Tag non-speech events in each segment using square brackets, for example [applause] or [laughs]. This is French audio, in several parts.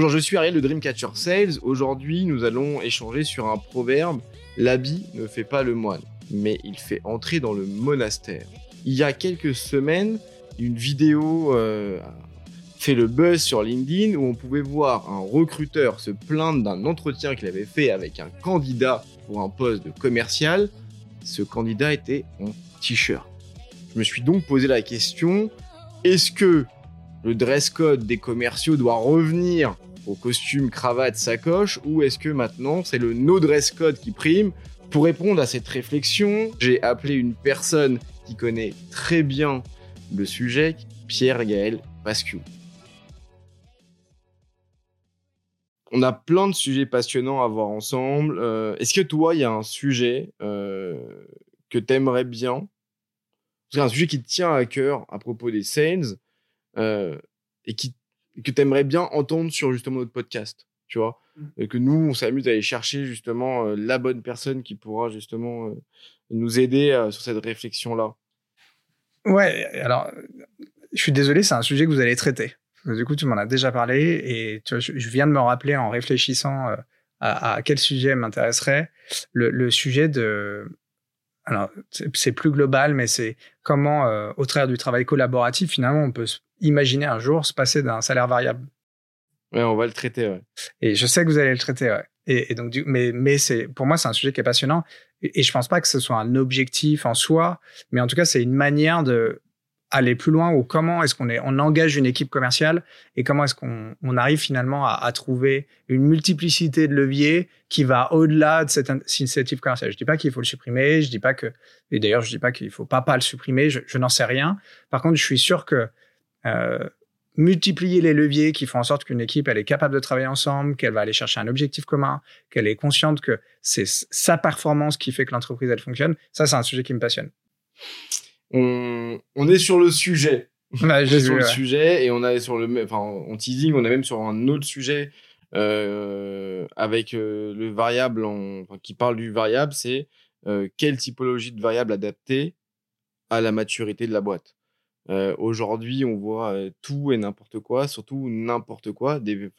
Bonjour, je suis Ariel de Dreamcatcher Sales. Aujourd'hui, nous allons échanger sur un proverbe L'habit ne fait pas le moine, mais il fait entrer dans le monastère. Il y a quelques semaines, une vidéo euh, fait le buzz sur LinkedIn où on pouvait voir un recruteur se plaindre d'un entretien qu'il avait fait avec un candidat pour un poste de commercial. Ce candidat était en t-shirt. Je me suis donc posé la question est-ce que le dress code des commerciaux doit revenir au costume, cravate, sacoche, ou est-ce que maintenant c'est le no dress code qui prime Pour répondre à cette réflexion, j'ai appelé une personne qui connaît très bien le sujet, Pierre Gaël Pascu. On a plein de sujets passionnants à voir ensemble. Euh, est-ce que toi, il y a un sujet euh, que tu aimerais bien un sujet qui te tient à cœur à propos des sales euh, et qui, que tu aimerais bien entendre sur justement notre podcast, tu vois? Mmh. et que nous, on s'amuse à aller chercher justement la bonne personne qui pourra justement nous aider sur cette réflexion-là. Ouais, alors, je suis désolé, c'est un sujet que vous allez traiter. Du coup, tu m'en as déjà parlé et tu vois, je, viens de me rappeler en réfléchissant à, à, quel sujet m'intéresserait. Le, le, sujet de. Alors, c'est plus global, mais c'est comment, au travers du travail collaboratif, finalement, on peut imaginer un jour se passer d'un salaire variable. Ouais, on va le traiter, ouais. Et je sais que vous allez le traiter, ouais. Et, et donc, du, mais, mais c'est, pour moi, c'est un sujet qui est passionnant. Et, et, je pense pas que ce soit un objectif en soi, mais en tout cas, c'est une manière de aller plus loin ou comment est-ce qu'on est, on engage une équipe commerciale et comment est-ce qu'on on arrive finalement à, à, trouver une multiplicité de leviers qui va au-delà de cette initiative commerciale. Je dis pas qu'il faut le supprimer, je dis pas que, et d'ailleurs, je dis pas qu'il faut pas pas le supprimer, je, je n'en sais rien. Par contre, je suis sûr que euh, multiplier les leviers qui font en sorte qu'une équipe elle est capable de travailler ensemble, qu'elle va aller chercher un objectif commun, qu'elle est consciente que c'est sa performance qui fait que l'entreprise elle fonctionne. Ça, c'est un sujet qui me passionne. On, on est sur le sujet. [laughs] On est sur le sujet et on est sur le, enfin, en teasing, on est même sur un autre sujet euh, avec euh, le variable en, enfin, qui parle du variable, c'est euh, quelle typologie de variable adapter à la maturité de la boîte. Aujourd'hui, on voit tout et n'importe quoi, surtout n'importe quoi, des,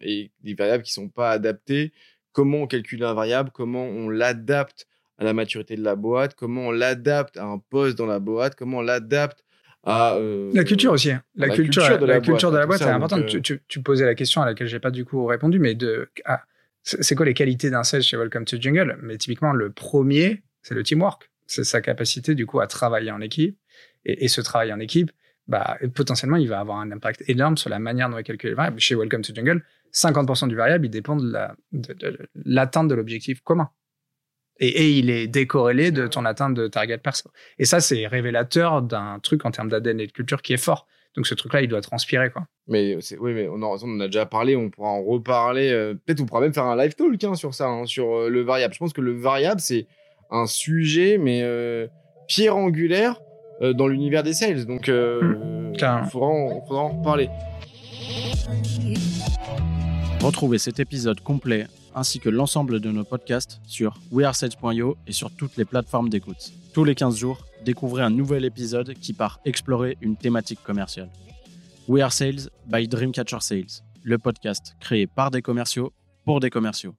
et des variables qui sont pas adaptées. Comment on calcule un variable Comment on l'adapte à la maturité de la boîte Comment on l'adapte à un poste dans la boîte Comment on l'adapte à euh, la culture aussi. Hein. La, culture, de la, culture de la boîte, c'est important. Tu, tu, tu, posais la question à laquelle j'ai pas du coup répondu, mais de ah, c'est quoi les qualités d'un sales chez Welcome to Jungle? Mais typiquement, le premier, c'est le teamwork. C'est sa capacité du coup à travailler en équipe et, ce travail en équipe, bah, potentiellement, il va avoir un impact énorme sur la manière dont on calcule les variables. Chez Welcome to Jungle, 50% du variable, il dépend de l'atteinte de, l'objectif commun. Et, il est décorrélé de ton atteinte de target perso. Et ça, c'est révélateur d'un truc en termes d'ADN et de culture qui est fort. Donc ce truc-là, il doit transpirer, quoi. Mais oui, mais on en, on a déjà parlé, on pourra en reparler. Euh, peut-être on pourra même faire un live talk hein, sur ça, hein, sur euh, le variable. Je pense que le variable, c'est un sujet, mais euh, pierre angulaire euh, dans l'univers des sales. Donc, euh, hmm. il faudra, en, faudra en reparler. Retrouvez cet épisode complet ainsi que l'ensemble de nos podcasts sur wearesales.io et sur toutes les plateformes d'écoute. Tous les 15 jours, découvrez un nouvel épisode qui part explorer une thématique commerciale. We Are Sales by Dreamcatcher Sales, le podcast créé par des commerciaux pour des commerciaux.